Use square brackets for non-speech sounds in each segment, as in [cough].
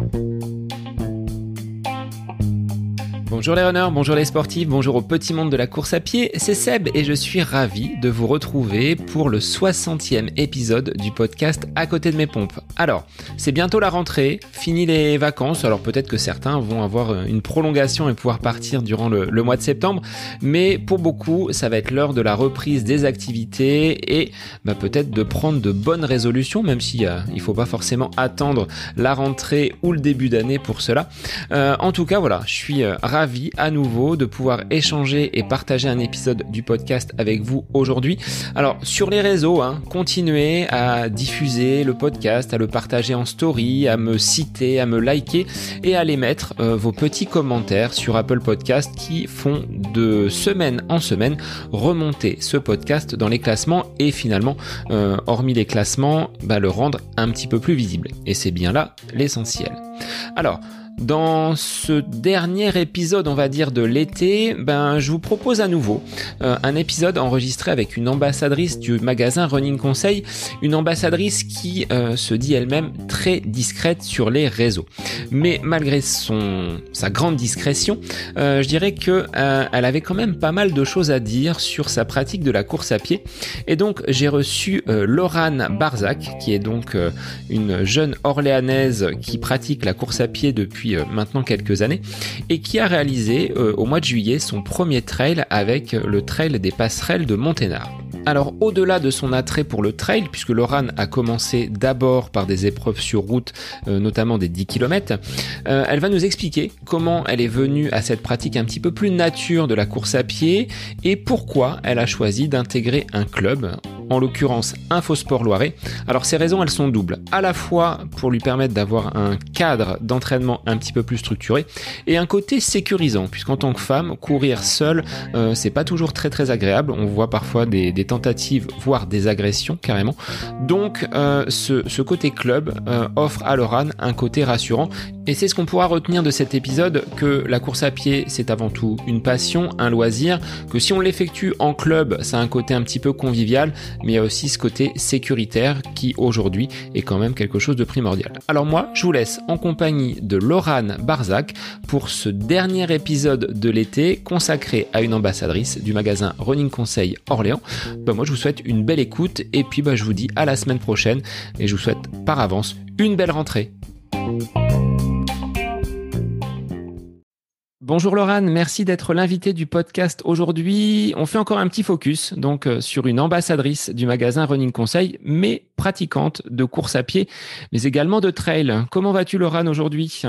Bye. Bonjour les runners, bonjour les sportifs, bonjour au petit monde de la course à pied, c'est Seb et je suis ravi de vous retrouver pour le 60e épisode du podcast À côté de mes pompes. Alors, c'est bientôt la rentrée, fini les vacances, alors peut-être que certains vont avoir une prolongation et pouvoir partir durant le, mois de septembre, mais pour beaucoup, ça va être l'heure de la reprise des activités et bah, peut-être de prendre de bonnes résolutions, même s'il ne faut pas forcément attendre la rentrée ou le début d'année pour cela. Euh, en tout cas, voilà, je suis euh, ravi ravi à nouveau de pouvoir échanger et partager un épisode du podcast avec vous aujourd'hui. Alors sur les réseaux, hein, continuez à diffuser le podcast, à le partager en story, à me citer, à me liker et à mettre euh, vos petits commentaires sur Apple Podcast qui font de semaine en semaine remonter ce podcast dans les classements et finalement, euh, hormis les classements, bah, le rendre un petit peu plus visible. Et c'est bien là l'essentiel. Alors, dans ce dernier épisode, on va dire, de l'été, ben, je vous propose à nouveau euh, un épisode enregistré avec une ambassadrice du magasin Running Conseil, une ambassadrice qui euh, se dit elle-même très discrète sur les réseaux. Mais malgré son sa grande discrétion, euh, je dirais que elle avait quand même pas mal de choses à dire sur sa pratique de la course à pied. Et donc j'ai reçu Laurane Barzac, qui est donc une jeune orléanaise qui pratique la course à pied depuis euh, maintenant quelques années et qui a réalisé euh, au mois de juillet son premier trail avec le trail des passerelles de Monténard. Alors au-delà de son attrait pour le trail, puisque Lorane a commencé d'abord par des épreuves sur route, euh, notamment des 10 km, elle va nous expliquer comment elle est venue à cette pratique un petit peu plus nature de la course à pied et pourquoi elle a choisi d'intégrer un club en l'occurrence Infosport Loiret. Alors ces raisons, elles sont doubles. À la fois pour lui permettre d'avoir un cadre d'entraînement un petit peu plus structuré et un côté sécurisant, puisqu'en tant que femme, courir seule, euh, c'est pas toujours très très agréable. On voit parfois des, tentatives, voire des agressions carrément. Donc euh, ce, côté club euh, offre à Loran un côté rassurant. Et c'est ce qu'on pourra retenir de cet épisode, que la course à pied, c'est avant tout une passion, un loisir, que si on l'effectue en club, ça a un côté un petit peu convivial, mais il y a aussi ce côté sécuritaire qui aujourd'hui est quand même quelque chose de primordial. Alors moi, je vous laisse en compagnie de Laurane Barzac pour ce dernier épisode de l'été consacré à une ambassadrice du magasin Running Conseil Orléans. Bah, moi, je vous souhaite une belle écoute et puis bah, je vous dis à la semaine prochaine et je vous souhaite par avance une belle rentrée. Bonjour Laurane, merci d'être l'invité du podcast aujourd'hui. On fait encore un petit focus donc euh, sur une ambassadrice du magasin Running Conseil, mais pratiquante de course à pied, mais également de trail. Comment vas-tu Laurane aujourd'hui?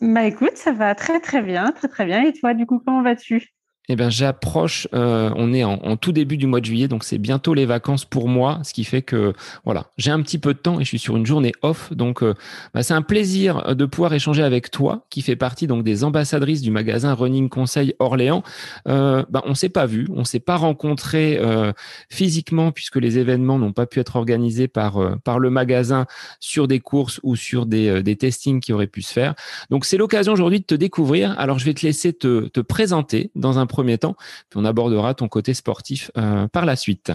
Bah écoute, ça va très très bien, très très bien. Et toi, du coup, comment vas-tu? Eh bien, j'approche. Euh, on est en, tout début du mois de juillet, donc c'est bientôt les vacances pour moi, ce qui fait que voilà, j'ai un petit peu de temps et je suis sur une journée off. Donc, euh, bah, c'est un plaisir de pouvoir échanger avec toi, qui fait partie donc des ambassadrices du magasin Running Conseil Orléans. Euh, bah, on s'est pas vu, on s'est pas rencontré euh, physiquement puisque les événements n'ont pas pu être organisés par par le magasin sur des courses ou sur des, des testings qui auraient pu se faire. Donc, c'est l'occasion aujourd'hui de te découvrir. Alors, je vais te laisser te, te présenter dans un premier temps, puis on abordera ton côté sportif euh, par la suite.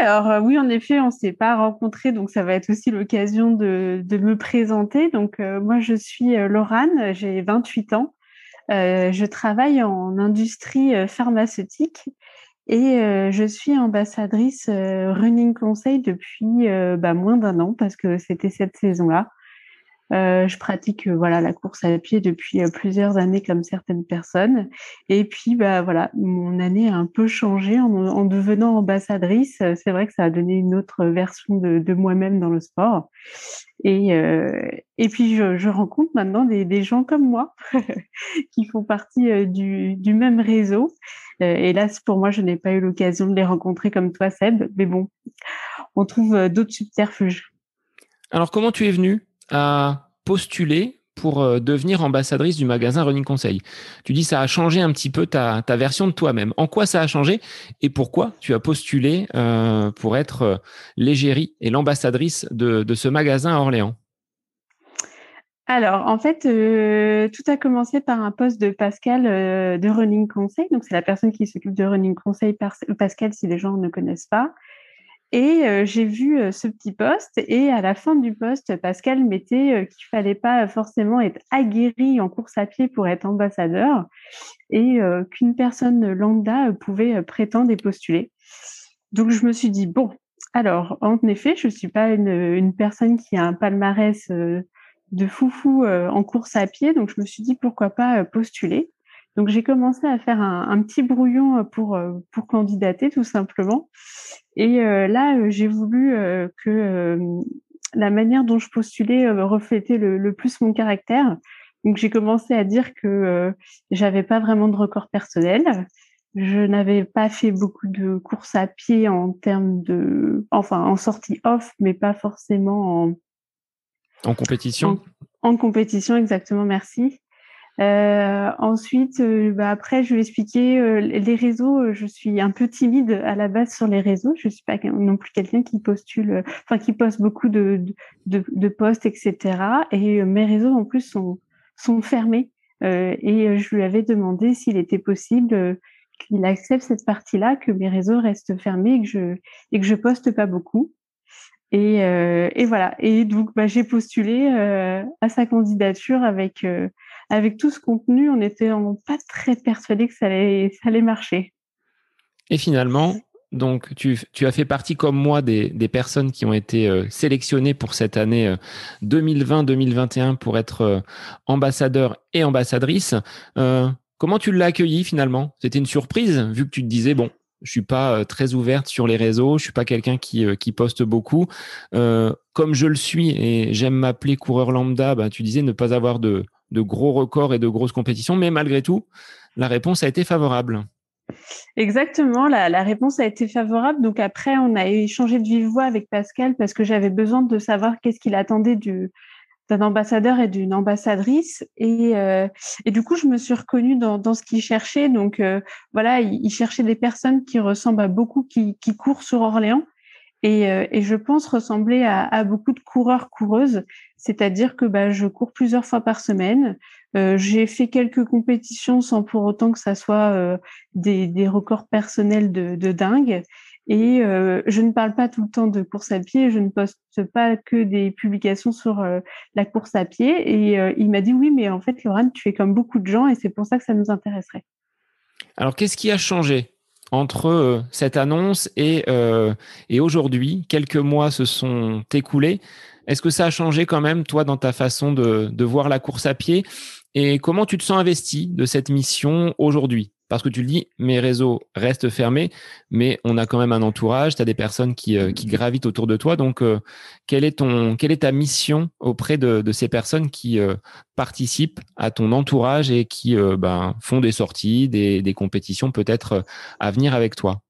Alors euh, oui, en effet, on ne s'est pas rencontrés, donc ça va être aussi l'occasion de, me présenter. Donc euh, moi, je suis Laurane, j'ai 28 ans. je travaille en industrie pharmaceutique et je suis ambassadrice Running Conseil depuis bah, moins d'un an parce que c'était cette saison-là. Euh, je pratique euh, voilà la course à pied depuis euh, plusieurs années comme certaines personnes. Et puis bah voilà, mon année a un peu changé en, devenant ambassadrice. C'est vrai que ça a donné une autre version de, moi-même dans le sport. Et et puis je, rencontre maintenant des, gens comme moi [laughs] qui font partie du, du même réseau. hélas pour moi, je n'ai pas eu l'occasion de les rencontrer comme toi, Seb. Mais bon, on trouve d'autres subterfuges. Alors comment tu es venu à postuler pour euh, devenir ambassadrice du magasin Running Conseil. Tu dis ça a changé un petit peu ta, version de toi-même. En quoi ça a changé et pourquoi tu as postulé euh, pour être euh, l'égérie et l'ambassadrice de, ce magasin à Orléans? Alors, en fait, tout a commencé par un poste de Pascal de Running Conseil. Donc, c'est la personne qui s'occupe de Running Conseil, Pascal, si les gens ne connaissent pas. Et j'ai vu ce petit poste et à la fin du poste, Pascal mettait euh, qu'il fallait pas forcément être aguerri en course à pied pour être ambassadeur et qu'une personne lambda pouvait prétendre et postuler. Donc je me suis dit bon, alors en effet, je suis pas une, une personne qui a un palmarès de foufou en course à pied, donc je me suis dit pourquoi pas postuler. Donc j'ai commencé à faire un, petit brouillon pour pour candidater tout simplement. Et euh, là, j'ai voulu que la manière dont je postulais reflétait le, plus mon caractère. Donc j'ai commencé à dire que j'avais pas vraiment de record personnel. Je n'avais pas fait beaucoup de courses à pied en termes de, enfin en sortie off, mais pas forcément en en compétition? en compétition, exactement. Merci. Euh, ensuite, euh, bah après, je vais expliquer euh, les réseaux. Je suis un peu timide à la base sur les réseaux. Je suis pas non plus quelqu'un qui postule, enfin qui poste beaucoup de, de, de posts, etc. Et mes réseaux en plus sont sont fermés. et je lui avais demandé s'il était possible qu'il accepte cette partie-là, que mes réseaux restent fermés et que je et que je poste pas beaucoup. Et, et voilà. Et donc, bah, j'ai postulé à sa candidature avec avec tout ce contenu, on n'était pas très persuadé que ça allait, marcher. Et finalement, donc tu, as fait partie comme moi des, personnes qui ont été euh, sélectionnées pour cette année 2020-2021 euh, pour être euh, ambassadeur et ambassadrice. comment tu l'as accueilli finalement? C'était une surprise vu que tu te disais bon, je suis pas très ouverte sur les réseaux, je suis pas quelqu'un qui, qui poste beaucoup. comme je le suis et j'aime m'appeler coureur lambda, bah, tu disais ne pas avoir de, de gros records et de grosses compétitions, mais malgré tout, la réponse a été favorable. Exactement, la, réponse a été favorable. Donc après, on a échangé de vive voix avec Pascal parce que j'avais besoin de savoir qu'est-ce qu'il attendait du, d'un ambassadeur et d'une ambassadrice. Et, euh, et, du coup, je me suis reconnue dans, ce qu'il cherchait. Donc euh, voilà, il, cherchait des personnes qui ressemblent à beaucoup qui courent sur Orléans et, euh, et, je pense ressembler à, beaucoup de coureurs coureuses, c'est-à-dire que bah, je cours plusieurs fois par semaine. Euh, j'ai fait quelques compétitions sans pour autant que ça soit euh, des, records personnels de, de dingue. Et je ne parle pas tout le temps de course à pied, je ne poste pas que des publications sur la course à pied. Et il m'a dit oui, mais en fait, Laurent, tu es comme beaucoup de gens et c'est pour ça que ça nous intéresserait. Alors, qu'est-ce qui a changé? Entre euh, cette annonce et, euh, et aujourd'hui, quelques mois se sont écoulés. Est-ce que ça a changé quand même, toi, dans ta façon de, de voir la course à pied? Et comment tu te sens investi de cette mission aujourd'hui? Parce que tu le dis, mes réseaux restent fermés, mais on a quand même un entourage, tu as des personnes qui, euh, qui, gravitent autour de toi. Donc, euh, quelle, est ton, quelle est ta mission auprès de, ces personnes qui euh, participent à ton entourage et qui ben, font des sorties, des compétitions peut-être à venir avec toi?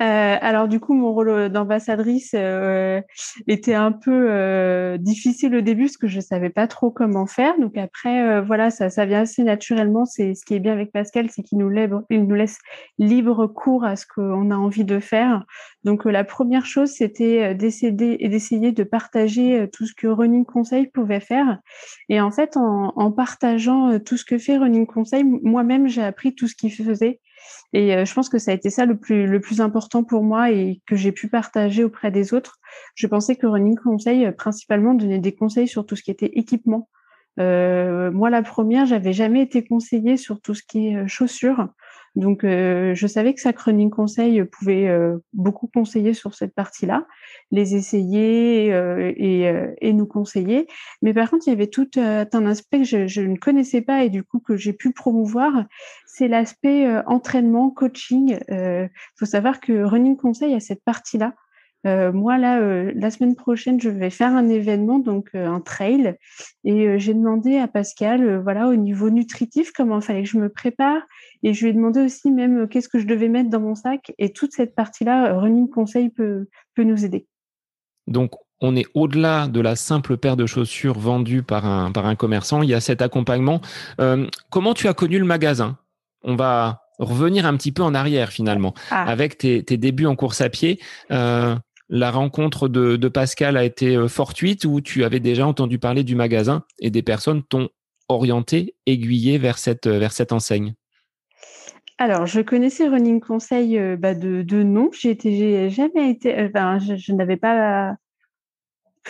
Euh, alors du coup, mon rôle d'ambassadrice euh, était un peu euh, difficile au début parce que je savais pas trop comment faire. Donc après, voilà, ça, ça vient assez naturellement. C'est ce qui est bien avec Pascal, c'est qu'il nous, nous laisse libre cours à ce qu'on a envie de faire. Donc la première chose, c'était d'essayer de partager tout ce que Running Conseil pouvait faire. Et en fait, en, en partageant tout ce que fait Running Conseil, moi-même, j'ai appris tout ce qu'il faisait. Et euh, je pense que ça a été ça le plus, le plus important pour moi et que j'ai pu partager auprès des autres. Je pensais que Running Conseil, euh, principalement, donnait des conseils sur tout ce qui était équipement. Euh, moi, la première, j'avais jamais été conseillée sur tout ce qui est euh, chaussures. Donc, euh, je savais que Running Conseil pouvait euh, beaucoup conseiller sur cette partie-là, les essayer euh, et, et, nous conseiller. Mais par contre, il y avait tout un aspect que je, je, ne connaissais pas et du coup que j'ai pu promouvoir, c'est l'aspect entraînement, coaching. Il faut savoir que Running Conseil a cette partie-là euh, moi, là, euh, la semaine prochaine, je vais faire un événement, donc euh, un trail. Et j'ai demandé à Pascal, voilà, au niveau nutritif, comment il fallait que je me prépare. Et je lui ai demandé aussi même qu'est-ce que je devais mettre dans mon sac. Et toute cette partie-là, Running Conseil peut, peut nous aider. Donc, on est au-delà de la simple paire de chaussures vendue par un, par un commerçant. Il y a cet accompagnement. comment tu as connu le magasin? On va revenir un petit peu en arrière finalement, ah. avec tes, tes, débuts en course à pied. Euh, la rencontre de, Pascal a été euh, fortuite ou tu avais déjà entendu parler du magasin et des personnes t'ont orienté, aiguillé vers cette, cette enseigne? Alors, je connaissais Running Conseil bah, de, nom. Jamais été, je, n'avais pas,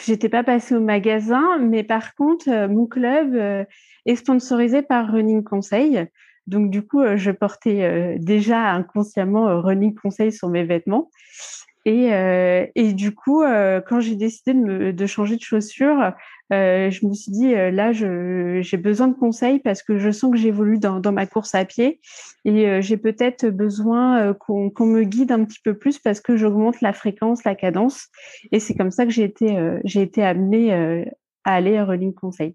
j'étais pas passée au magasin, mais par contre, mon club est sponsorisé par Running Conseil. Donc, du coup, je portais déjà inconsciemment Running Conseil sur mes vêtements. Et, euh, et du coup, euh, quand j'ai décidé de, changer de chaussures, euh, je me suis dit, là, j'ai besoin de conseils parce que je sens que j'évolue dans, dans, ma course à pied et j'ai peut-être besoin qu'on me guide un petit peu plus parce que j'augmente la fréquence, la cadence. Et c'est comme ça que j'ai été, été amenée à aller à Running Conseil.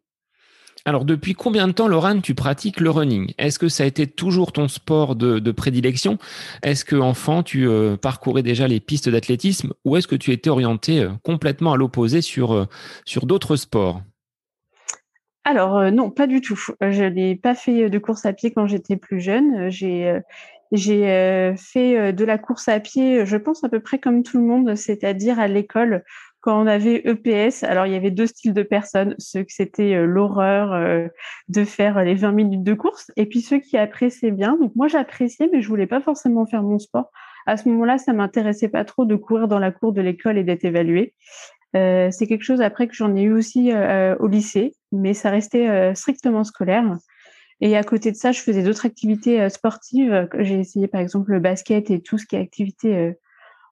Alors, depuis combien de temps, Laurent, tu pratiques le running? Est-ce que ça a été toujours ton sport de, prédilection? Est-ce que enfant, tu euh, parcourais déjà les pistes d'athlétisme ou est-ce que tu étais orienté euh, complètement à l'opposé sur, euh, d'autres sports? Alors non, pas du tout. Je n'ai pas fait de course à pied quand j'étais plus jeune. J'ai j'ai fait de la course à pied, je pense à peu près comme tout le monde, c'est-à-dire à l'école quand on avait EPS, alors il y avait deux styles de personnes, ceux que c'était euh, l'horreur euh, de faire les 20 minutes de course, et puis ceux qui appréciaient bien. Donc moi j'appréciais, mais je voulais pas forcément faire mon sport. À ce moment-là, ça m'intéressait pas trop de courir dans la cour de l'école et d'être évalué. Euh, c'est quelque chose après que j'en ai eu aussi au lycée, mais ça restait strictement scolaire. Et à côté de ça, je faisais d'autres activités sportives. J'ai essayé par exemple le basket et tout ce qui est activité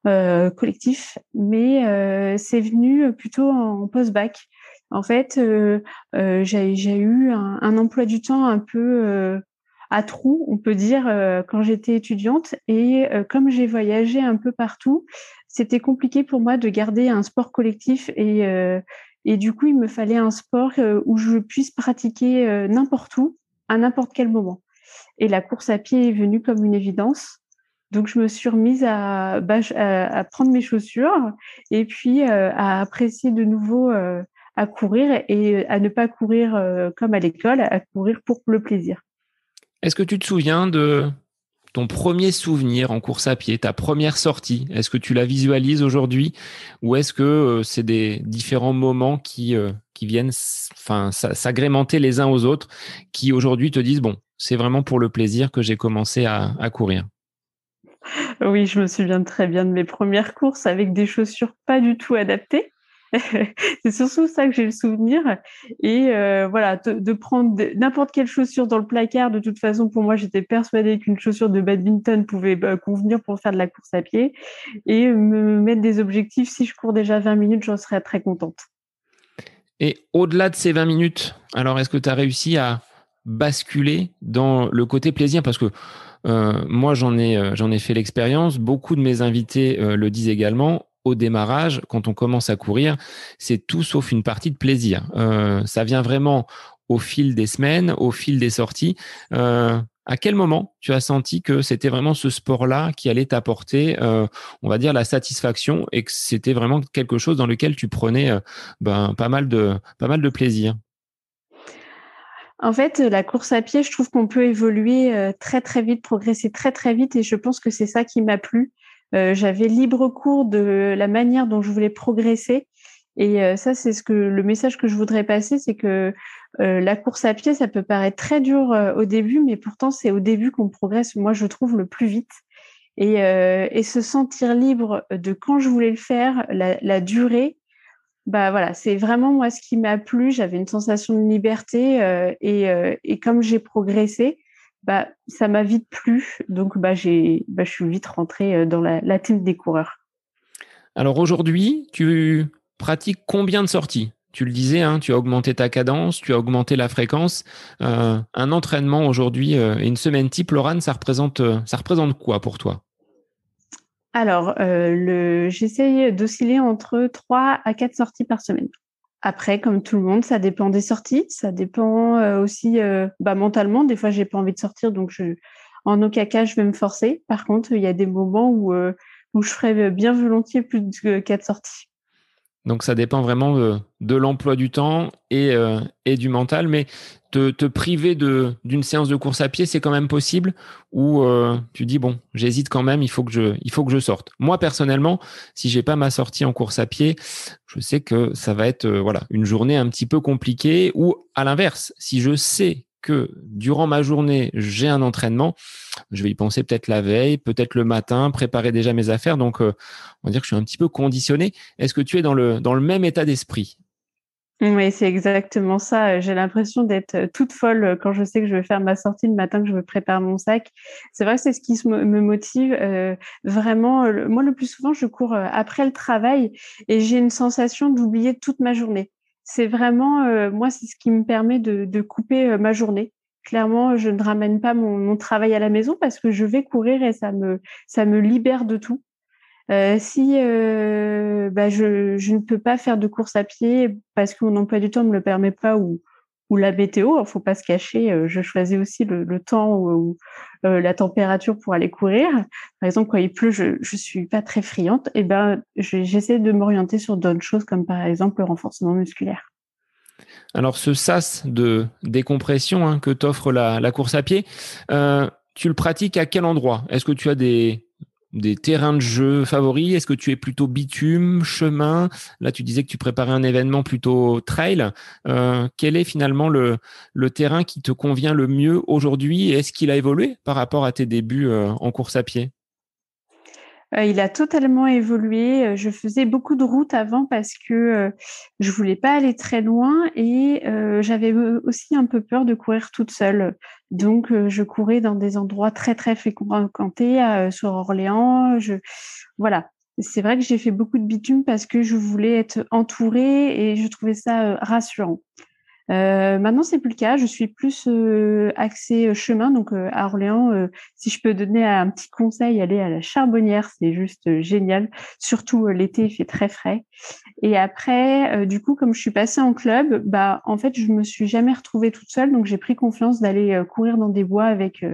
collectif, mais euh, c'est venu plutôt en post-bac. En fait, euh, j'ai eu un, un, emploi du temps un peu à trous, on peut dire, quand j'étais étudiante. Et comme j'ai voyagé un peu partout, c'était compliqué pour moi de garder un sport collectif et, et du coup, il me fallait un sport où je puisse pratiquer n'importe où, à n'importe quel moment. Et la course à pied est venue comme une évidence. Donc, je me suis remise à, bah, prendre mes chaussures et puis euh, à apprécier de nouveau euh, à courir et à ne pas courir euh, comme à l'école, à courir pour le plaisir. Est-ce que tu te souviens de ton premier souvenir en course à pied, ta première sortie? Est-ce que tu la visualises aujourd'hui ou est-ce que c'est des différents moments qui, viennent s'agrémenter les uns aux autres qui aujourd'hui te disent, bon, c'est vraiment pour le plaisir que j'ai commencé à courir? Oui, je me souviens très bien de mes premières courses avec des chaussures pas du tout adaptées. [laughs] c'est surtout ça que j'ai le souvenir. Et euh, voilà, de, prendre n'importe quelle chaussure dans le placard, de toute façon, pour moi, j'étais persuadée qu'une chaussure de badminton pouvait bah, convenir pour faire de la course à pied. Et me mettre des objectifs, si je cours déjà 20 minutes, j'en serais très contente. Et au-delà de ces 20 minutes, alors est-ce que tu as réussi à basculer dans le côté plaisir? Parce que moi, j'en ai, euh, j'en ai fait l'expérience. Beaucoup de mes invités euh, le disent également. Au démarrage, quand on commence à courir, c'est tout sauf une partie de plaisir. ça vient vraiment au fil des semaines, au fil des sorties. à quel moment tu as senti que c'était vraiment ce sport-là qui allait t'apporter, on va dire, la satisfaction et que c'était vraiment quelque chose dans lequel tu prenais ben, pas mal de pas mal de plaisir? En fait, la course à pied, je trouve qu'on peut évoluer euh, très très vite, progresser très très vite, et je pense que c'est ça qui m'a plu. Euh, j'avais libre cours de la manière dont je voulais progresser, et euh, ça, c'est ce que le message que je voudrais passer, c'est que la course à pied, ça peut paraître très dur au début, mais pourtant c'est au début qu'on progresse. Moi, je trouve le plus vite. Et, se sentir libre de quand je voulais le faire, la durée, bah voilà, c'est vraiment moi ce qui m'a plu. J'avais une sensation de liberté euh, et, euh, et, comme j'ai progressé, bah ça m'a vite plu. Donc bah j'ai, bah, je suis vite rentrée euh, dans la, la des coureurs. Alors aujourd'hui, tu pratiques combien de sorties? Tu le disais, hein, tu as augmenté ta cadence, tu as augmenté la fréquence. un entraînement aujourd'hui et une semaine type, Lorane, ça représente, ça représente quoi pour toi? Alors, euh, j'essaye d'osciller entre 3 à 4 sorties par semaine. Après, comme tout le monde, ça dépend des sorties, ça dépend euh, aussi euh, bah, mentalement. Des fois, j'ai pas envie de sortir, donc je, en aucun cas, je vais me forcer. Par contre, il y a des moments où, où je ferais bien volontiers plus de 4 sorties. Donc ça dépend vraiment de, l'emploi du temps et, et, du mental. Mais te, priver d'une séance de course à pied, c'est quand même possible ou euh, tu dis bon, j'hésite quand même, il faut que je je sorte. Moi personnellement, si j'ai pas ma sortie en course à pied, je sais que ça va être euh, voilà, une journée un petit peu compliquée ou à l'inverse, si je sais que durant ma journée, j'ai un entraînement, je vais y penser peut-être la veille, peut-être le matin, préparer déjà mes affaires. Donc, on va dire que je suis un petit peu conditionné. Est-ce que tu es dans le, même état d'esprit? Oui, c'est exactement ça. J'ai l'impression d'être euh, toute folle euh, quand je sais que je vais faire ma sortie le matin, que je me prépare mon sac. C'est vrai que c'est ce qui me motive. Euh, vraiment, moi, le plus souvent, je cours après le travail et j'ai une sensation d'oublier toute ma journée. C'est vraiment, moi, c'est ce qui me permet de, couper ma journée. Clairement, je ne ramène pas mon, travail à la maison parce que je vais courir et ça me, ça me libère de tout. Euh, si euh, bah, je, ne peux pas faire de course à pied parce que mon emploi du temps ne me le permet pas ou, ou la météo, il faut pas se cacher, euh, je choisis aussi le, le temps ou, la température pour aller courir. Par exemple, quand il pleut, je je suis pas très friante, et eh ben j'essaie de m'orienter sur d'autres choses comme par exemple le renforcement musculaire. Alors ce sas de décompression hein, que t'offre la, la course à pied, tu le pratiques à quel endroit? Est-ce que tu as des des terrains de jeu favoris? Est-ce que tu es plutôt bitume, chemin? Là, tu disais que tu préparais un événement plutôt trail. Euh, quel est finalement le, terrain qui te convient le mieux aujourd'hui? Est-ce qu'il a évolué par rapport à tes débuts euh, en course à pied? Euh, il a totalement évolué. Euh, je faisais beaucoup de routes avant parce que euh, je voulais pas aller très loin et j'avais aussi un peu peur de courir toute seule. Donc, je courais dans des endroits très très fréquentés sur Orléans. Je voilà. C'est vrai que j'ai fait beaucoup de bitume parce que je voulais être entourée et je trouvais ça rassurant. Euh, maintenant, c'est plus le cas. Je suis plus euh, axée euh, chemin. Donc, euh, à Orléans, euh, si je peux donner un petit conseil, aller à la Charbonnière, c'est juste génial. Surtout l'été, il fait très frais. Et après, du coup, comme je suis passée en club, bah, en fait, je me suis jamais retrouvée toute seule. Donc, j'ai pris confiance d'aller courir dans des bois avec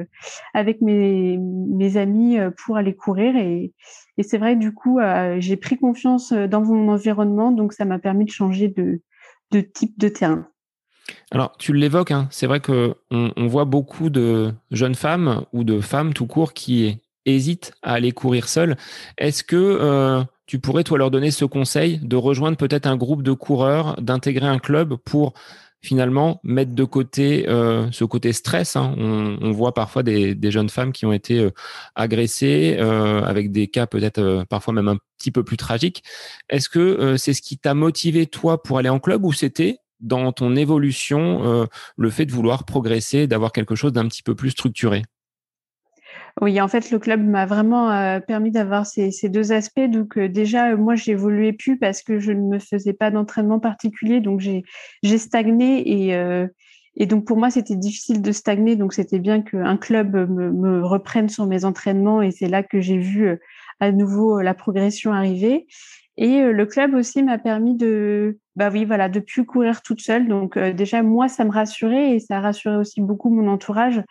avec mes mes amis pour aller courir. Et, et c'est vrai, du coup, j'ai pris confiance dans mon environnement. Donc, ça m'a permis de changer de de type de terrain. Alors, tu l'évoques, hein, c'est vrai qu'on on voit beaucoup de jeunes femmes ou de femmes tout court qui hésitent à aller courir seules. Est-ce que euh, tu pourrais, toi, leur donner ce conseil de rejoindre peut-être un groupe de coureurs, d'intégrer un club pour finalement mettre de côté euh, ce côté stress. Hein? On, voit parfois des, jeunes femmes qui ont été euh, agressées avec des cas peut-être parfois même un petit peu plus tragiques. Est-ce que c'est ce qui t'a motivé toi pour aller en club ou c'était dans ton évolution euh, le fait de vouloir progresser, d'avoir quelque chose d'un petit peu plus structuré? Oui, en fait, le club m'a vraiment euh, permis d'avoir ces, deux aspects. Donc euh, déjà, moi, évolué plus parce que je ne me faisais pas d'entraînement particulier, donc j'ai stagné et donc pour moi, c'était difficile de stagner. Donc c'était bien qu'un club me, reprenne sur mes entraînements et c'est là que j'ai vu à nouveau la progression arriver. Et le club aussi m'a permis de, bah oui, voilà, de plus courir toute seule. Donc déjà moi, ça me rassurait et ça rassurait aussi beaucoup mon entourage.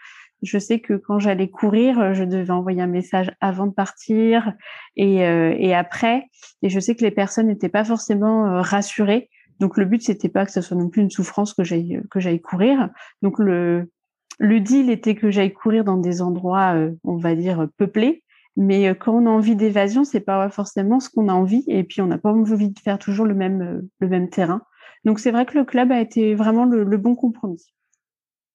Je sais que quand j'allais courir, je devais envoyer un message avant de partir et, et après. Et je sais que les personnes n'étaient pas forcément rassurées. Donc le but c'était pas que ce soit non plus une souffrance que j'aille que j'aille courir. Donc le le deal était que j'aille courir dans des endroits, on va dire peuplés, mais euh, quand on a envie d'évasion, c'est pas forcément ce qu'on a envie. Et puis, on n'a pas envie de faire toujours le même, euh, le même terrain. Donc, c'est vrai que le club a été vraiment le bon compromis.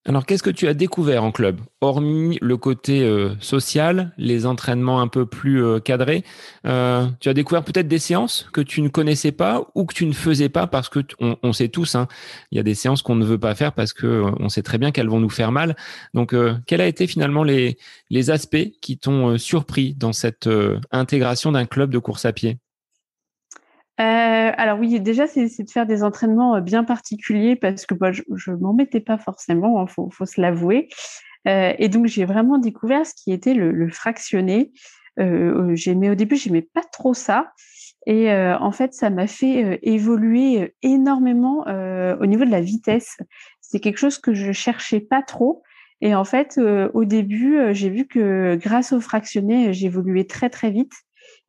Alors, qu'est-ce que tu as découvert en club, hormis le côté euh, social, les entraînements un peu plus euh, cadrés euh, Tu as découvert peut-être des séances que tu ne connaissais pas ou que tu ne faisais pas parce que on, sait tous, hein, il y a des séances qu'on ne veut pas faire parce que on sait très bien qu'elles vont nous faire mal. Donc, quels a été finalement les, les aspects qui t'ont surpris dans cette intégration d'un club de course à pied? Euh, alors oui, déjà, c'est de faire des entraînements euh, bien particuliers parce que bah, je ne m'en mettais pas forcément, il hein, faut, se l'avouer. Euh, et donc, j'ai vraiment découvert ce qui était le, le fractionné. Euh, j'aimais au début, j'aimais pas trop ça. Et en fait, ça m'a fait évoluer énormément au niveau de la vitesse. C'est quelque chose que je cherchais pas trop. Et en fait, au début, j'ai vu que grâce au fractionné, j'évoluais très très vite.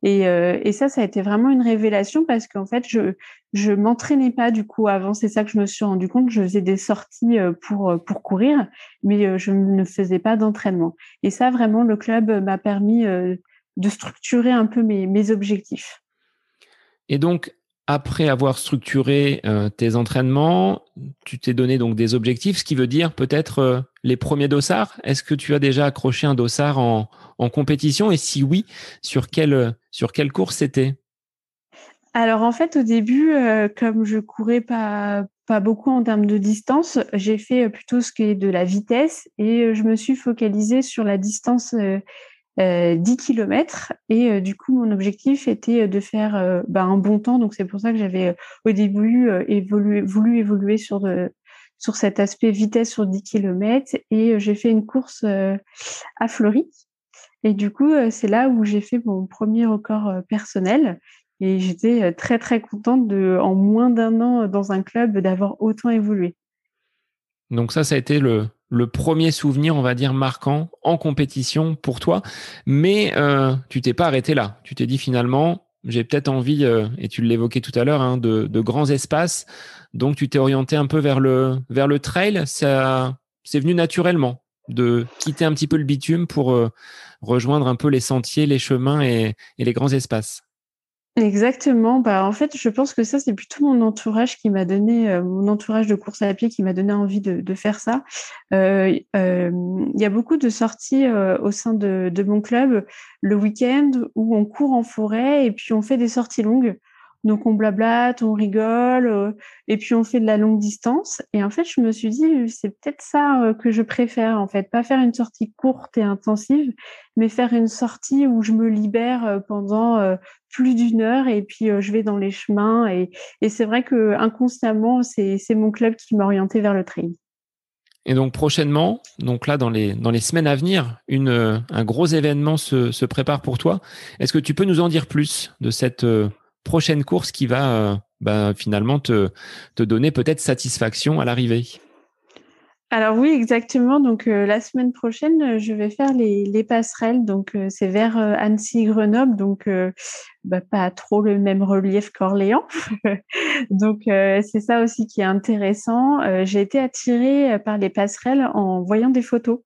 Et, euh, et, ça, ça a été vraiment une révélation parce qu'en fait, je je m'entraînais pas du coup avant. C'est ça que je me suis rendu compte. Je faisais des sorties euh, pour euh, pour courir, mais je ne faisais pas d'entraînement. Et ça, vraiment, le club m'a permis de structurer un peu mes, mes objectifs. Et donc, après avoir structuré tes entraînements, tu t'es donné donc des objectifs, ce qui veut dire peut-être les premiers dossards. Est-ce que tu as déjà accroché un dossard en, en compétition? Et si oui, sur quelle sur quelle course c'était? Alors en fait, au début, euh, comme je courais pas pas beaucoup en termes de distance, j'ai fait plutôt ce qui est de la vitesse et je me suis focalisée sur la distance 10 euh, km et euh, du coup mon objectif était de faire euh, bah, un bon temps. Donc c'est pour ça que j'avais au début voulu évoluer sur sur cet aspect vitesse sur 10 km et j'ai fait une course à Fleury et du coup c'est là où j'ai fait mon premier record personnel et j'étais très très contente de en moins d'un an dans un club d'avoir autant évolué. Donc ça ça a été le le premier souvenir, on va dire, marquant en compétition pour toi. Mais euh, tu t'es pas arrêté là. Tu t'es dit finalement, j'ai peut-être envie, euh, et tu l'évoquais tout à l'heure, hein, de, grands espaces. Donc tu t'es orienté un peu vers le, vers le trail. Ça, c'est venu naturellement de quitter un petit peu le bitume pour euh, rejoindre un peu les sentiers, les chemins et les grands espaces. Exactement. Bah, en fait, je pense que ça, c'est plutôt mon entourage qui m'a donné, euh, mon entourage de course à pied qui m'a donné envie de, faire ça. Euh, il y a beaucoup de sorties au sein de, de mon club le week-end où on court en forêt et puis on fait des sorties longues. Donc on blablate, on rigole, euh, et puis on fait de la longue distance. Et en fait, je me suis dit, c'est peut-être ça euh, que je préfère, en fait, pas faire une sortie courte et intensive, mais faire une sortie où je me libère euh, pendant plus d'une heure et puis je vais dans les chemins. Et, et c'est vrai que inconsciemment, c'est mon club qui m'a orienté vers le trail. Et donc prochainement, donc là dans les dans les semaines à venir, une un gros événement se, se prépare pour toi. Est-ce que tu peux nous en dire plus de cette prochaine course qui va euh, bah, finalement te, donner peut-être satisfaction à l'arrivée alors oui, exactement. Donc euh, la semaine prochaine, euh, je vais faire les, les passerelles. Donc c'est vers Annecy-Grenoble, donc bah, pas trop le même relief qu'Orléans. [laughs] donc c'est ça aussi qui est intéressant. J'ai été attirée par les passerelles en voyant des photos.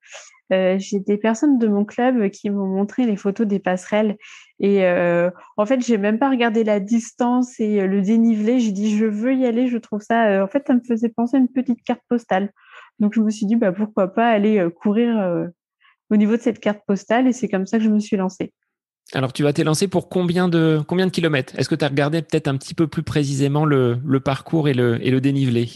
j'ai des personnes de mon club qui m'ont montré les photos des passerelles et euh, en fait, j'ai même pas regardé la distance et euh, le dénivelé. J'ai dit, je veux y aller. Je trouve ça. Euh, en fait, ça me faisait penser à une petite carte postale. Donc, je me suis dit, bah pourquoi pas aller courir au niveau de cette carte postale. Et c'est comme ça que je me suis lancée. Alors, tu vas t'élancer pour combien de combien de kilomètres? Est-ce que tu as regardé peut-être un petit peu plus précisément le, le parcours et le, et le dénivelé?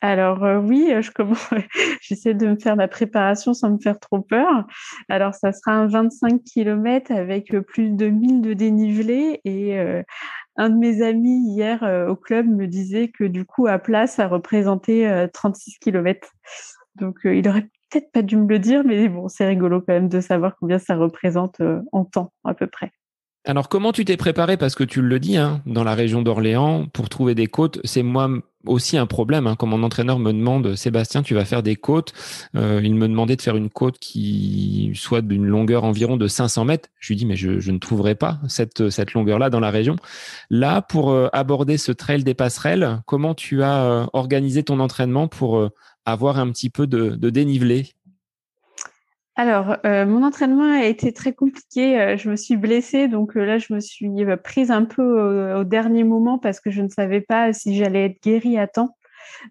Alors euh, oui, euh, je commence. [laughs] J'essaie de me faire la préparation sans me faire trop peur. Alors ça sera un 25 km avec euh, plus de 1000 de dénivelé et un de mes amis hier au club me disait que du coup à plat ça représentait 36 km. Donc il aurait peut-être pas dû me le dire, mais bon c'est rigolo quand même de savoir combien ça représente en temps à peu près. Alors comment tu t'es préparé? Parce que tu le dis, hein, dans la région d'Orléans, pour trouver des côtes, c'est moi aussi un problème. Hein. Quand mon entraîneur me demande, Sébastien, tu vas faire des côtes, euh, il me demandait de faire une côte qui soit d'une longueur environ de 500 mètres. Je lui dis, mais je, ne trouverai pas cette, cette longueur-là dans la région. Là, pour euh, aborder ce trail des passerelles, comment tu as euh, organisé ton entraînement pour avoir un petit peu de dénivelé? Alors, euh, mon entraînement a été très compliqué. Euh, je me suis blessée, donc euh, là, je me suis prise un peu au, dernier moment parce que je ne savais pas si j'allais être guérie à temps.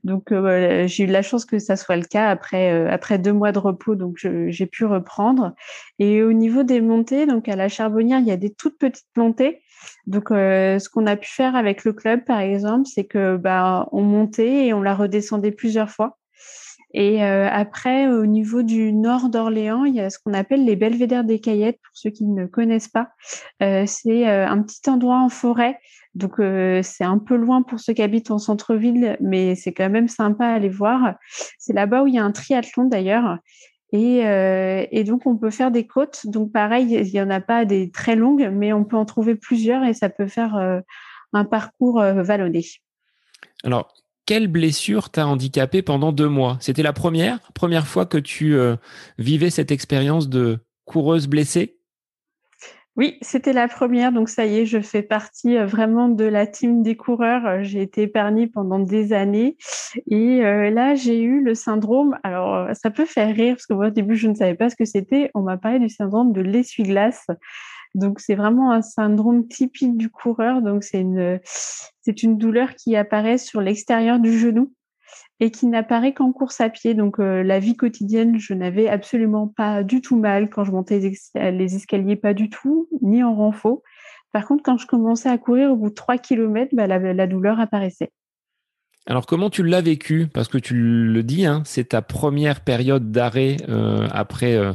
Donc, j'ai eu la chance que ça soit le cas après après deux mois de repos, donc j'ai pu reprendre. Et au niveau des montées, donc à la Charbonnière, il y a des toutes petites montées. Donc, ce qu'on a pu faire avec le club, par exemple, c'est que bah on montait et on la redescendait plusieurs fois. Et euh, après, au niveau du nord d'Orléans, il y a ce qu'on appelle les belvédères des Caillettes, pour ceux qui ne connaissent pas. Euh, c'est euh, un petit endroit en forêt. Donc, c'est un peu loin pour ceux qui habitent en centre-ville, mais c'est quand même sympa à aller voir. C'est là-bas où il y a un triathlon d'ailleurs. Et, donc, on peut faire des côtes. Donc, pareil, il n'y en a pas des très longues, mais on peut en trouver plusieurs et ça peut faire un parcours vallonné. Alors, quelle blessure t'a handicapé pendant deux mois? C'était la première, première fois que tu euh, vivais cette expérience de coureuse blessée? Oui, c'était la première. Donc ça y est, je fais partie euh, vraiment de la team des coureurs. Euh, j'ai été épargnée pendant des années. Et là, j'ai eu le syndrome. Alors, ça peut faire rire parce que au début, je ne savais pas ce que c'était. On m'a parlé du syndrome de l'essuie-glace. Donc c'est vraiment un syndrome typique du coureur. Donc c'est une c'est une douleur qui apparaît sur l'extérieur du genou et qui n'apparaît qu'en course à pied. Donc la vie quotidienne, je n'avais absolument pas du tout mal quand je montais les escaliers, pas du tout, ni en renfort. Par contre, quand je commençais à courir au bout de 3 km, bah, la douleur apparaissait. Alors comment tu l'as vécu? Parce que tu le dis, hein, c'est ta première période d'arrêt euh, après euh,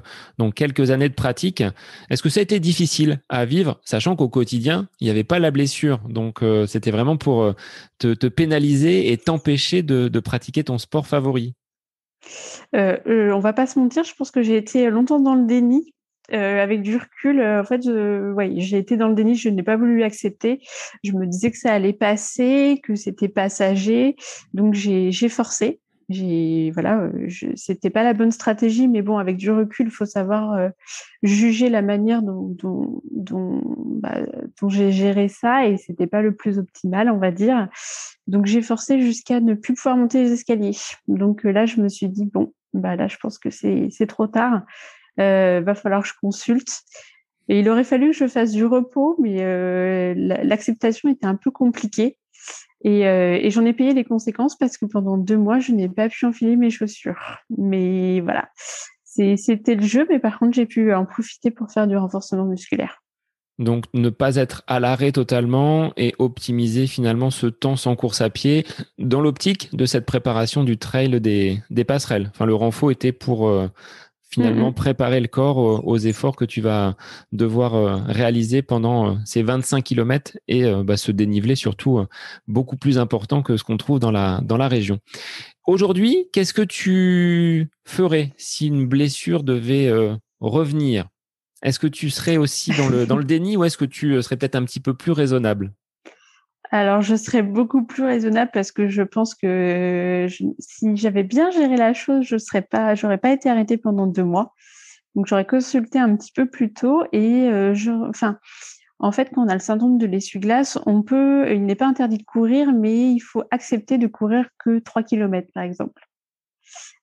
quelques années de pratique. Est-ce que ça a été difficile à vivre, sachant qu'au quotidien il n'y avait pas la blessure, donc euh, c'était vraiment pour te, pénaliser et t'empêcher de, pratiquer ton sport favori. on va pas se mentir, je pense que j'ai été longtemps dans le déni euh, avec du recul, euh, en fait, j'ai été dans le déni, je n'ai pas voulu accepter. Je me disais que ça allait passer, que c'était passager, donc j'ai forcé. J'ai voilà, euh, c'était pas la bonne stratégie, mais bon, avec du recul, il faut savoir juger la manière dont dont, dont, bah, dont j'ai géré ça, et c'était pas le plus optimal, on va dire. Donc j'ai forcé jusqu'à ne plus pouvoir monter les escaliers. Donc là, je me suis dit bon, bah là, je pense que c'est c'est trop tard euh, va falloir que je consulte. Et il aurait fallu que je fasse du repos, mais euh, l'acceptation était un peu compliquée. Et, euh, et j'en ai payé les conséquences parce que pendant deux mois, je n'ai pas pu enfiler mes chaussures. Mais voilà, c'était le jeu, mais par contre, j'ai pu en profiter pour faire du renforcement musculaire. Donc ne pas être à l'arrêt totalement et optimiser finalement ce temps sans course à pied dans l'optique de cette préparation du trail des, passerelles. Enfin, le renfort était pour euh, finalement mm-hmm. préparer le corps aux, efforts que tu vas devoir euh, réaliser pendant euh, ces 25 km et euh, bah, ce dénivelé surtout beaucoup plus important que ce qu'on trouve dans la, dans la région. Aujourd'hui, qu'est-ce que tu ferais si une blessure devait revenir? Est-ce que tu serais aussi dans le, dans le [laughs] déni ou est-ce que tu serais peut-être un petit peu plus raisonnable? Alors, je serais beaucoup plus raisonnable parce que je pense que si j'avais bien géré la chose, je serais pas, j'aurais pas été arrêtée pendant deux mois. Donc, j'aurais consulté un petit peu plus tôt et euh, je, enfin, en fait, quand on a le syndrome de l'essuie-glace, on peut, il n'est pas interdit de courir, mais il faut accepter de courir que 3 km, par exemple.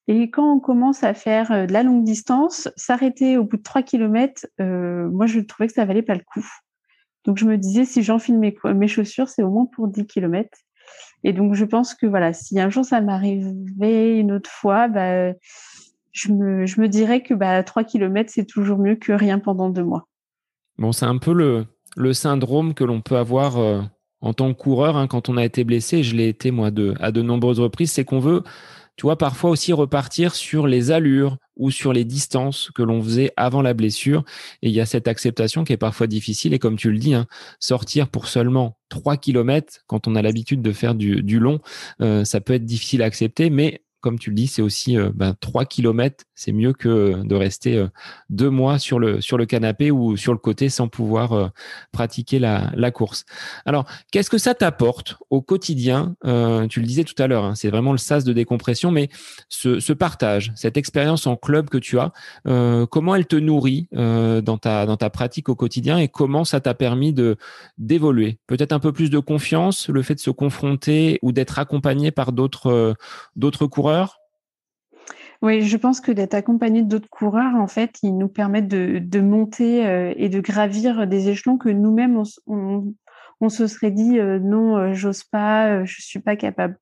Et quand on commence à faire euh, de la longue distance, s'arrêter au bout de 3 km, euh, moi, je trouvais que ça valait pas le coup. Donc je me disais, si j'enfile mes, chaussures, c'est au moins pour 10 km. Et donc je pense que voilà, si un jour ça m'arrivait une autre fois, bah, je, me, dirais que bah, 3 km, c'est toujours mieux que rien pendant deux mois. Bon, c'est un peu le, le syndrome que l'on peut avoir euh, en tant que coureur hein, quand on a été blessé. Je l'ai été moi de, à de nombreuses reprises. C'est qu'on veut tu vois, parfois aussi repartir sur les allures ou sur les distances que l'on faisait avant la blessure. Et il y a cette acceptation qui est parfois difficile. Et comme tu le dis, hein, sortir pour seulement 3 km, quand on a l'habitude de faire du, long, euh, ça peut être difficile à accepter. Mais comme tu le dis, c'est aussi euh, ben, 3 km. C'est mieux que de rester euh, deux mois sur le, sur le canapé ou sur le côté sans pouvoir euh, pratiquer la, course. Alors, qu'est-ce que ça t'apporte au quotidien? Euh, Tu le disais tout à l'heure, hein, c'est vraiment le sas de décompression, mais ce, partage, cette expérience en club que tu as, comment elle te nourrit dans, ta, dans ta pratique au quotidien et comment ça t'a permis d'évoluer? Peut-être un peu plus de confiance, le fait de se confronter ou d'être accompagné par d'autres d'autres coureurs oui, je pense que d'être accompagné d'autres coureurs, en fait, ils nous permettent de, monter euh, et de gravir des échelons que nous-mêmes, on, se serait dit euh, non, euh, j'ose pas, je suis pas capable.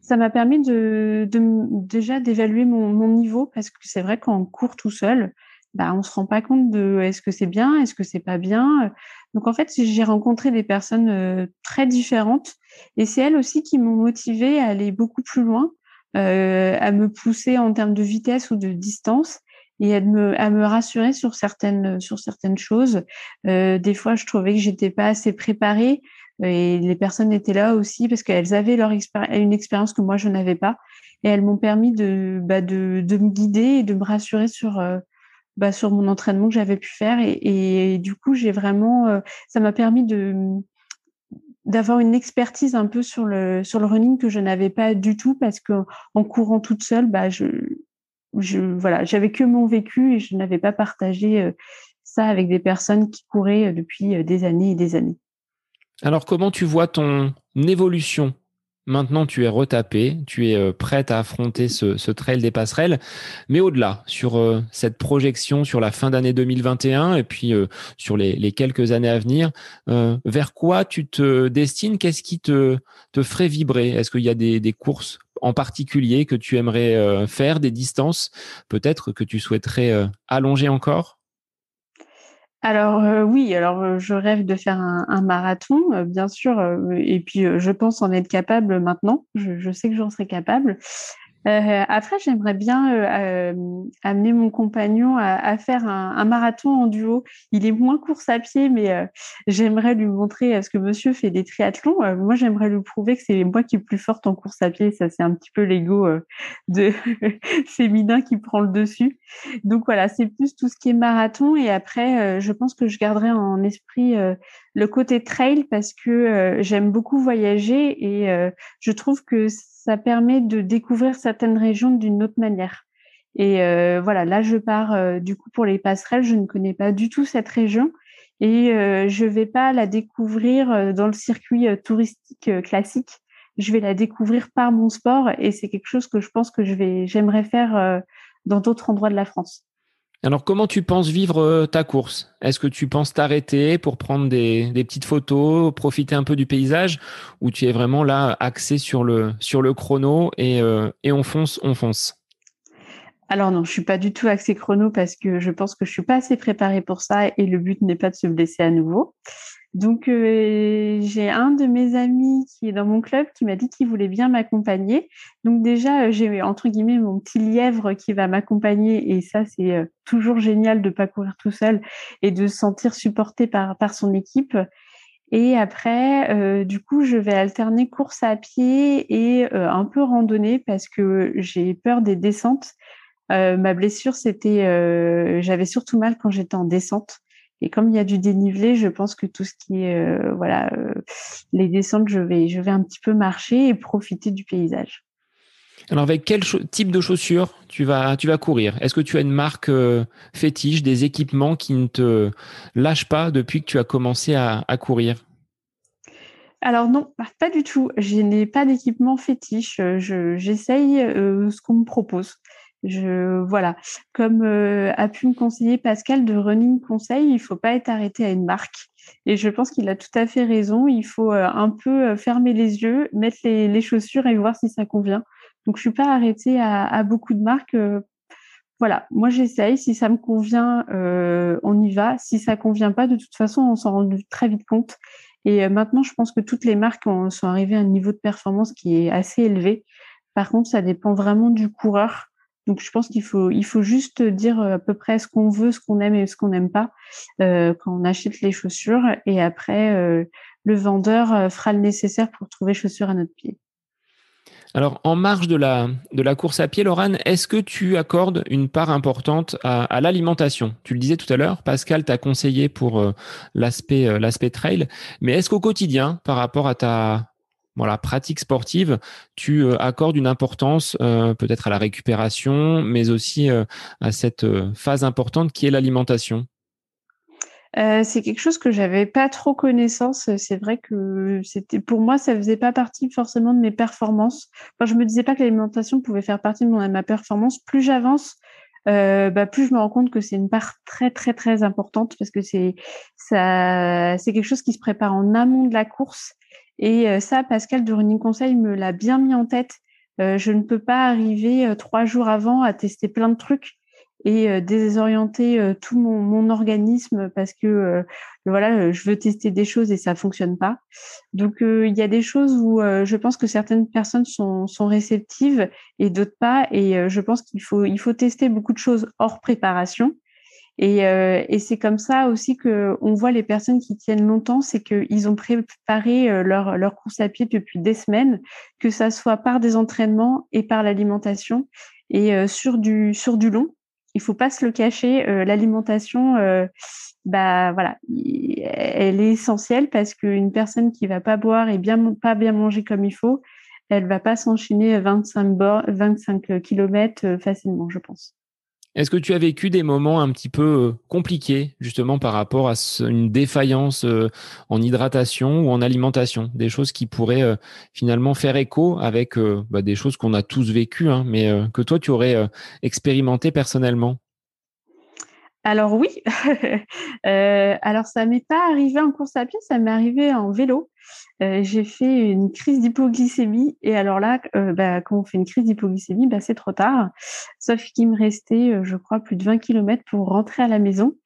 Ça m'a permis de, déjà d'évaluer mon, niveau parce que c'est vrai qu'on court tout seul, bah, on se rend pas compte de est-ce que c'est bien, est-ce que c'est pas bien. Donc en fait, j'ai rencontré des personnes très différentes et c'est elles aussi qui m'ont motivé à aller beaucoup plus loin euh, à me pousser en termes de vitesse ou de distance et à me, à me rassurer sur certaines, sur certaines choses. Euh, des fois, je trouvais que j'étais pas assez préparée et les personnes étaient là aussi parce qu'elles avaient leur une expérience que moi je n'avais pas et elles m'ont permis de, bah, de, de me guider et de me rassurer sur euh, bah, sur mon entraînement que j'avais pu faire et, et, du coup j'ai vraiment euh, ça m'a permis de d'avoir une expertise un peu sur le sur le running que je n'avais pas du tout parce que en courant toute seule bah je voilà j'avais que mon vécu et je n'avais pas partagé euh, ça avec des personnes qui couraient euh, depuis euh, des années et des années. Alors comment tu vois ton évolution Maintenant, tu es retapé, tu es prête à affronter ce, trail des passerelles. Mais au-delà, sur cette projection sur la fin d'année 2021 et puis sur les, quelques années à venir, vers quoi tu te destines? Qu'est-ce qui te, ferait vibrer? Est-ce qu'il y a des courses en particulier que tu aimerais faire, des distances peut-être que tu souhaiterais allonger encore? Alors euh, oui, alors euh, je rêve de faire un, marathon, euh, bien sûr, et puis je pense en être capable maintenant. je sais que j'en serai capable. Euh, après, j'aimerais bien euh, euh, amener mon compagnon à, faire un, marathon en duo. Il est moins course à pied, mais j'aimerais lui montrer ce que monsieur fait des triathlons. moi, j'aimerais lui prouver que c'est moi qui est plus forte en course à pied. Ça, c'est un petit peu l'ego de [laughs] féminin qui prend le dessus. Donc voilà, c'est plus tout ce qui est marathon. Et après, je pense que je garderai en esprit le côté trail parce que j'aime beaucoup voyager et je trouve que ça permet de découvrir certaines régions d'une autre manière. Et euh, voilà, là, je pars euh, du coup pour les passerelles. Je ne connais pas du tout cette région et euh, je vais pas la découvrir euh, dans le circuit touristique classique. Je vais la découvrir par mon sport et c'est quelque chose que je pense que je vais, j'aimerais faire dans d'autres endroits de la France. Alors, comment tu penses vivre euh, ta course? Est-ce que tu penses t'arrêter pour prendre des, petites photos, profiter un peu du paysage, ou tu es vraiment là axé sur le, chrono et, euh, et on fonce, on fonce? Alors non, je suis pas du tout axé chrono parce que je pense que je suis pas assez préparée pour ça et le but n'est pas de se blesser à nouveau. Donc, euh, j'ai un de mes amis qui est dans mon club qui m'a dit qu'il voulait bien m'accompagner. Donc déjà, euh, j'ai entre guillemets mon petit lièvre qui va m'accompagner et ça, c'est euh, toujours génial de pas courir tout seul et de se sentir supporté par, par son équipe. Et après, du coup, je vais alterner course à pied et un peu randonnée parce que j'ai peur des descentes. ma blessure, c'était, j'avais surtout mal quand j'étais en descente. Et comme il y a du dénivelé, je pense que tout ce qui est euh, voilà euh, les descentes, je vais je vais un petit peu marcher et profiter du paysage. Alors avec quel type de chaussures tu vas tu vas courir? Est-ce que tu as une marque euh, fétiche, des équipements qui ne te lâchent pas depuis que tu as commencé à, courir? Alors non, pas du tout. Je n'ai pas d'équipement fétiche. j'essaye ce qu'on me propose. Je voilà, comme euh, a pu me conseiller Pascal de Running Conseil, il faut pas être arrêté à une marque. Et je pense qu'il a tout à fait raison. Il faut euh, un peu euh, fermer les yeux, mettre les, chaussures et voir si ça convient. Donc je suis pas arrêtée à, beaucoup de marques. voilà, moi j'essaye. Si ça me convient, on y va. Si ça convient pas, de toute façon, on s'en rend très vite compte. Et maintenant, je pense que toutes les marques sont arrivées à un niveau de performance qui est assez élevé. Par contre, ça dépend vraiment du coureur. Donc je pense qu'il faut il faut juste dire euh, à peu près ce qu'on veut, ce qu'on aime et ce qu'on n'aime pas euh, quand on achète les chaussures. Et après euh, le vendeur fera le nécessaire pour trouver chaussures à notre pied. Alors, en marge de la, de la course à pied, Laurent, est-ce que tu accordes une part importante à, à l'alimentation? Tu le disais tout à l'heure, Pascal t'a conseillé pour l'aspect l'aspect trail, mais est-ce qu'au quotidien, par rapport à ta voilà, pratique sportive, tu euh, accordes une importance euh, peut-être à la récupération, mais aussi euh, à cette phase importante qui est l'alimentation c'est quelque chose que j'avais pas trop connaissance. C'est vrai que c'était pour moi, ça faisait pas partie forcément de mes performances. Enfin, je me disais pas que l'alimentation pouvait faire partie de, mon, de ma performance. Plus j'avance, bah, plus je me rends compte que c'est une part très très très importante parce que c'est ça, c'est quelque chose qui se prépare en amont de la course et euh, ça, Pascal de Running Conseil me l'a bien mis en tête. Euh, je ne peux pas arriver euh, trois jours avant à tester plein de trucs et désorienter tout mon, organisme parce que voilà, je veux tester des choses et ça fonctionne pas. Donc il y a des choses où je pense que certaines personnes sont, réceptives et d'autres pas. Et je pense qu'il faut il faut tester beaucoup de choses hors préparation et, euh, et c'est comme ça aussi que on voit les personnes qui tiennent longtemps, c'est qu'ils ont préparé euh, leur, leur course à pied depuis des semaines, que ça soit par des entraînements et par l'alimentation. Et euh, sur du sur du long, il faut pas se le cacher, l'alimentation, bah voilà, elle est essentielle parce qu'une personne qui va pas boire et bien pas bien manger comme il faut, elle va pas s'enchaîner 25 25 kilomètres facilement, je pense. Est-ce que tu as vécu des moments un petit peu euh, compliqués justement par rapport à une défaillance euh, en hydratation ou en alimentation, des choses qui pourraient euh, finalement faire écho avec bah, des choses qu'on a tous vécues, hein, mais que toi tu aurais expérimenté personnellement? Alors oui, [laughs] euh, alors ça m'est pas arrivé en course à pied, ça m'est arrivé en vélo. Euh, j'ai fait une crise d'hypoglycémie et alors là, euh, bah, quand on fait une crise d'hypoglycémie, bah, c'est trop tard. Sauf qu'il me restait, je crois, plus de 20 km pour rentrer à la maison.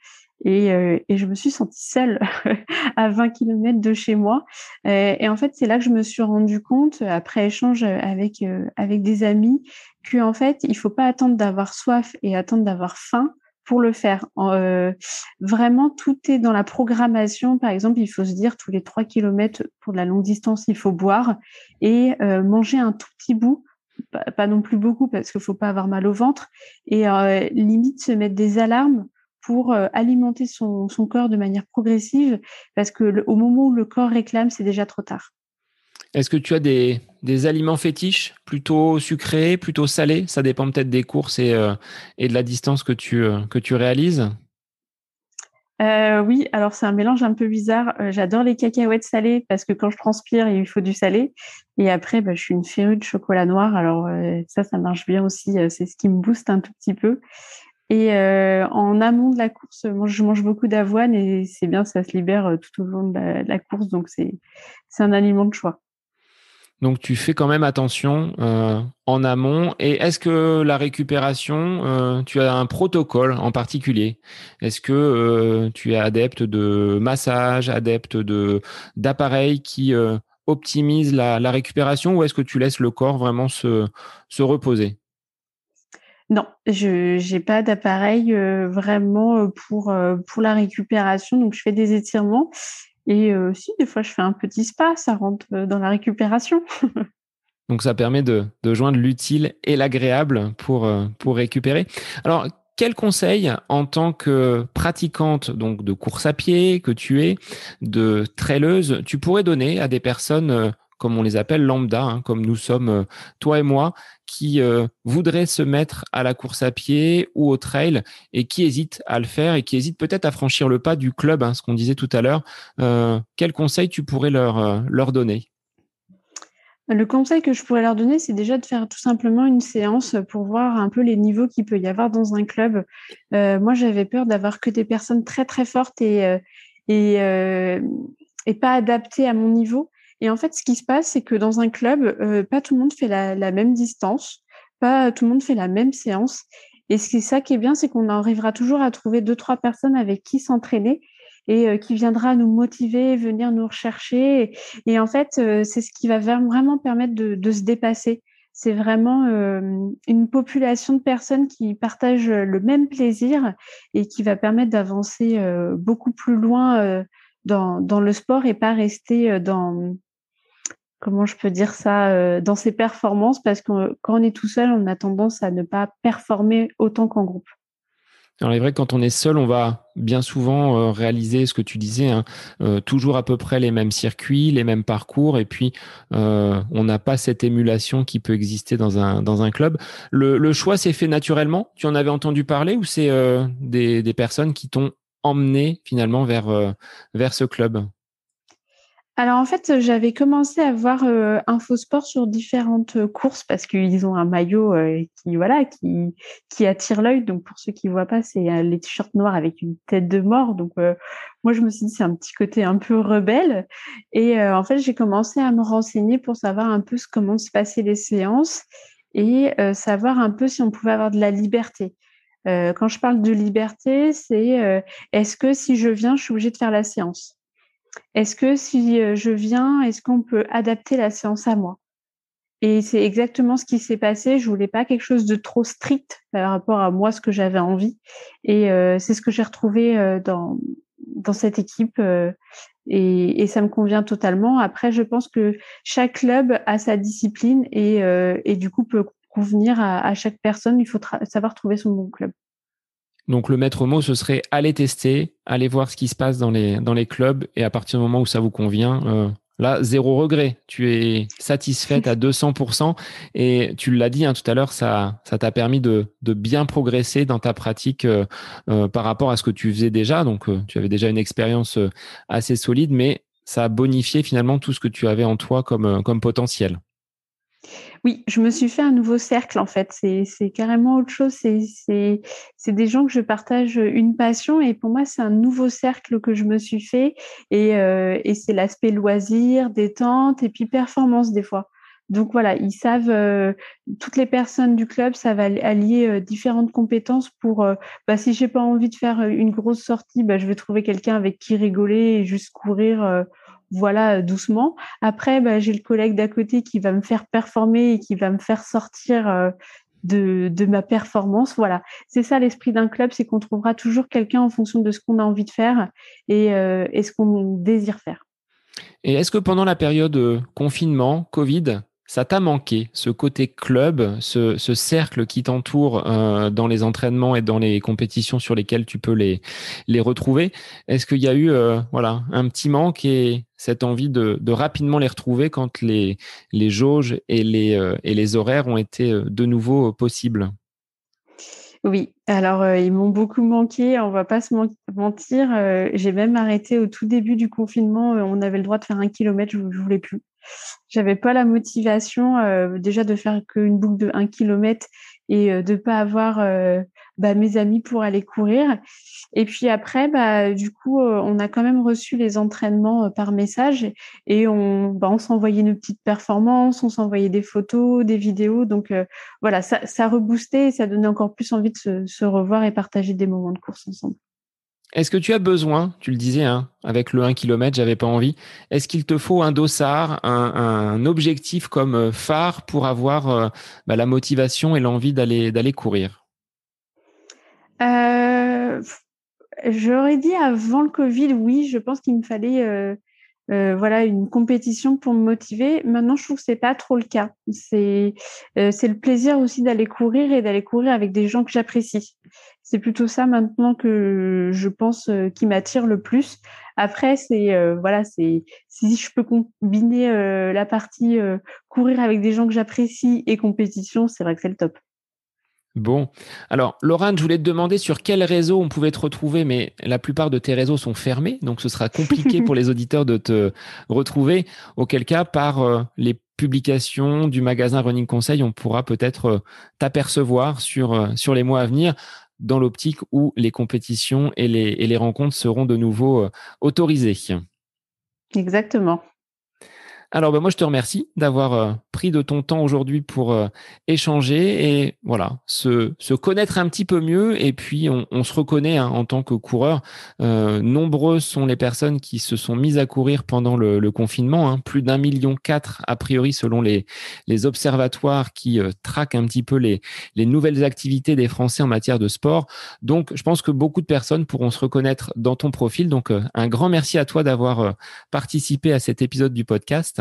Et, je me suis sentie seule [laughs] à 20 km de chez moi. et en fait, c'est là que je me suis rendu compte, après échange avec avec des amis, qu'en fait, il faut pas attendre d'avoir soif et attendre d'avoir faim pour le faire. Euh, vraiment, tout est dans la programmation. Par exemple, il faut se dire tous les trois kilomètres pour la longue distance, il faut boire et euh, manger un tout petit bout, pas, non plus beaucoup parce qu'il faut pas avoir mal au ventre et euh, limite se mettre des alarmes pour alimenter son, corps de manière progressive parce que au moment où le corps réclame, c'est déjà trop tard. Est-ce que tu as des, aliments fétiches, plutôt sucrés, plutôt salés? Ça dépend peut-être des courses et, euh, de la distance que tu, euh, que tu réalises. Euh, oui, alors c'est un mélange un peu bizarre. J'adore les cacahuètes salées parce que quand je transpire, il faut du salé. Et après, bah, je suis une férue de chocolat noir. Alors ça, ça marche bien aussi. C'est ce qui me booste un tout petit peu. Et en amont de la course, moi, je mange beaucoup d'avoine et c'est bien, ça se libère tout au long de la course. Donc c'est un aliment de choix. Donc tu fais quand même attention euh, en amont. Et est-ce que la récupération, euh, tu as un protocole en particulier? Est-ce que euh, tu es adepte de massage, adepte de d'appareils qui optimisent la, récupération, ou est-ce que tu laisses le corps vraiment se, se reposer? Non, je n'ai pas d'appareil vraiment pour la récupération. Donc, je fais des étirements et aussi, des fois, je fais un petit spa, ça rentre dans la récupération. [laughs] Donc, ça permet de, joindre l'utile et l'agréable pour, pour récupérer. Alors, quel conseil en tant que pratiquante donc de course à pied que tu es, de traileuse, tu pourrais donner à des personnes comme on les appelle lambda, hein, comme nous sommes euh, toi et moi, qui euh, voudraient se mettre à la course à pied ou au trail et qui hésitent à le faire et qui hésitent peut-être à franchir le pas du club, hein, ce qu'on disait tout à l'heure. Euh, quel conseil tu pourrais leur, leur donner? Le conseil que je pourrais leur donner, c'est déjà de faire tout simplement une séance pour voir un peu les niveaux qu'il peut y avoir dans un club. moi, j'avais peur d'avoir que des personnes très très fortes et pas adaptées à mon niveau. Et en fait, ce qui se passe, c'est que dans un club, euh, pas tout le monde fait la, même distance, pas tout le monde fait la même séance. Et ce qui est ça qui est bien, c'est qu'on arrivera toujours à trouver deux, trois personnes avec qui s'entraîner et euh, qui viendra nous motiver, venir nous rechercher. Et, en fait, euh, c'est ce qui va vraiment permettre de, se dépasser. C'est vraiment une population de personnes qui partagent le même plaisir et qui va permettre d'avancer beaucoup plus loin dans, dans, le sport et pas rester dans, comment je peux dire ça, euh, dans ses performances, parce que quand on est tout seul, on a tendance à ne pas performer autant qu'en groupe. Alors, il est vrai que quand on est seul, on va bien souvent euh, réaliser ce que tu disais, hein, euh, toujours à peu près les mêmes circuits, les mêmes parcours, et puis on n'a pas cette émulation qui peut exister dans un, dans un club. Le, choix s'est fait naturellement? Tu en avais entendu parler ou c'est des, des, personnes qui t'ont emmené finalement vers, vers ce club? Alors en fait, j'avais commencé à voir euh, Infosport sur différentes euh, courses parce qu'ils ont un maillot euh, qui voilà qui attire l'œil. Donc pour ceux qui voient pas, c'est euh, les t-shirts noirs avec une tête de mort. Donc moi je me suis dit c'est un petit côté un peu rebelle. Et en fait j'ai commencé à me renseigner pour savoir un peu comment se passaient les séances et savoir un peu si on pouvait avoir de la liberté. quand je parle de liberté, c'est est-ce que si je viens, je suis obligée de faire la séance? Est-ce que si je viens, est-ce qu'on peut adapter la séance à moi? Et c'est exactement ce qui s'est passé. Je voulais pas quelque chose de trop strict par rapport à moi, ce que j'avais envie. Et c'est ce que j'ai retrouvé dans dans cette équipe. Et, ça me convient totalement. Après, je pense que chaque club a sa discipline et, et du coup peut convenir à chaque personne. Il faut savoir trouver son bon club. Donc le maître mot, ce serait aller tester, aller voir ce qui se passe dans les, dans les clubs et à partir du moment où ça vous convient, euh, là, zéro regret. Tu es satisfaite à 200%. Et tu l'as dit hein, tout à l'heure, ça, ça t'a permis de, de, bien progresser dans ta pratique euh, euh, par rapport à ce que tu faisais déjà. Donc, tu avais déjà une expérience assez solide, mais ça a bonifié finalement tout ce que tu avais en toi comme, comme potentiel. Oui, je me suis fait un nouveau cercle en fait. C'est carrément autre chose. C'est des gens que je partage une passion et pour moi, c'est un nouveau cercle que je me suis fait et, euh, c'est l'aspect loisir, détente et puis performance des fois. Donc voilà, ils savent, euh, toutes les personnes du club savent allier euh, différentes compétences pour, bah, si j'ai pas envie de faire une grosse sortie, bah, je vais trouver quelqu'un avec qui rigoler et juste courir voilà, doucement. Après, bah, j'ai le collègue d'à côté qui va me faire performer et qui va me faire sortir euh, de, de, ma performance. Voilà, c'est ça l'esprit d'un club, c'est qu'on trouvera toujours quelqu'un en fonction de ce qu'on a envie de faire et, euh, et ce qu'on désire faire. Et est-ce que pendant la période euh, confinement, Covid, ça t'a manqué, ce côté club, ce, ce cercle qui t'entoure euh, dans les entraînements et dans les compétitions sur lesquelles tu peux les, retrouver Est-ce qu'il y a eu euh, voilà, un petit manque et cette envie de, de rapidement les retrouver quand les, jauges et les, euh, et les horaires ont été de nouveau possibles? Oui, alors ils m'ont beaucoup manqué, on va pas se mentir. J'ai même arrêté au tout début du confinement, on avait le droit de faire un kilomètre, je, je voulais plus. J'avais pas la motivation euh, déjà de faire qu'une boucle de 1 km et euh, de pas avoir euh, bah, mes amis pour aller courir. Et puis après, bah, du coup, on a quand même reçu les entraînements par message et on, bah, on s'envoyait nos petites performances, on s'envoyait des photos, des vidéos. Donc voilà, ça, ça reboostait et ça donnait encore plus envie de se revoir et partager des moments de course ensemble. Est-ce que tu as besoin, tu le disais, hein, avec le 1 km, j'avais pas envie, est-ce qu'il te faut un dossard, un, objectif comme euh, phare pour avoir euh, bah, la motivation et l'envie d'aller d'aller courir? Euh, J'aurais dit avant le Covid, oui, je pense qu'il me fallait voilà une compétition pour me motiver. Maintenant, je trouve que c'est pas trop le cas. C'est c'est le plaisir aussi d'aller courir et d'aller courir avec des gens que j'apprécie c'est plutôt ça maintenant que je pense euh, qui m'attire le plus. Après, c'est euh, voilà, c'est si je peux combiner euh, la partie courir avec des gens que j'apprécie et compétition, c'est vrai que c'est le top. Bon, alors Laurent, je voulais te demander sur quel réseau on pouvait te retrouver, mais la plupart de tes réseaux sont fermés, donc ce sera compliqué [laughs] pour les auditeurs de te retrouver. Auquel cas, par les publications du magasin Running Conseil, on pourra peut-être t'apercevoir sur, sur les mois à venir dans l'optique où les compétitions et les, et les rencontres seront de nouveau euh, autorisées. Exactement. Alors, ben moi, je te remercie d'avoir euh, de ton temps aujourd'hui pour euh, échanger et voilà, se, se connaître un petit peu mieux. Et puis, on, se reconnaît hein, en tant que coureur. Euh, nombreuses sont les personnes qui se sont mises à courir pendant le, confinement. Hein, plus d'un million quatre, a priori, selon les, les observatoires qui traquent un petit peu les, les nouvelles activités des Français en matière de sport. Donc, je pense que beaucoup de personnes pourront se reconnaître dans ton profil. Donc, un grand merci à toi d'avoir participé à cet épisode du podcast.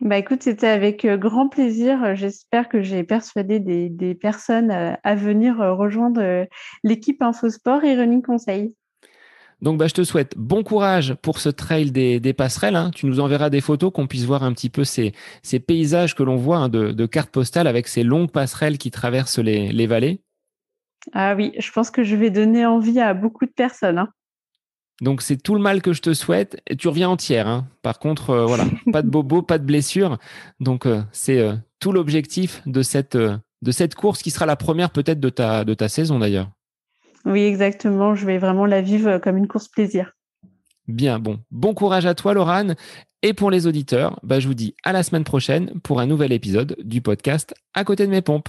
Bah écoute, c'était avec euh, grand plaisir. J'espère que j'ai persuadé des, personnes euh, à venir euh, rejoindre l'équipe Infosport et Running Conseil. Donc, bah, je te souhaite bon courage pour ce trail des, passerelles. Hein. Tu nous enverras des photos qu'on puisse voir un petit peu ces, ces paysages que l'on voit hein, de, cartes postales avec ces longues passerelles qui traversent les, les, vallées. Ah oui, je pense que je vais donner envie à beaucoup de personnes. Hein. Donc c'est tout le mal que je te souhaite. Et tu reviens entière. Hein. Par contre, euh, voilà, [laughs] pas de bobo, pas de blessure. Donc euh, c'est euh, tout l'objectif de cette de cette course qui sera la première peut-être de ta de ta saison d'ailleurs. Oui, exactement. Je vais vraiment la vivre comme une course plaisir. Bien, bon, bon courage à toi, Laurane. Et pour les auditeurs, bah, je vous dis à la semaine prochaine pour un nouvel épisode du podcast À côté de mes pompes.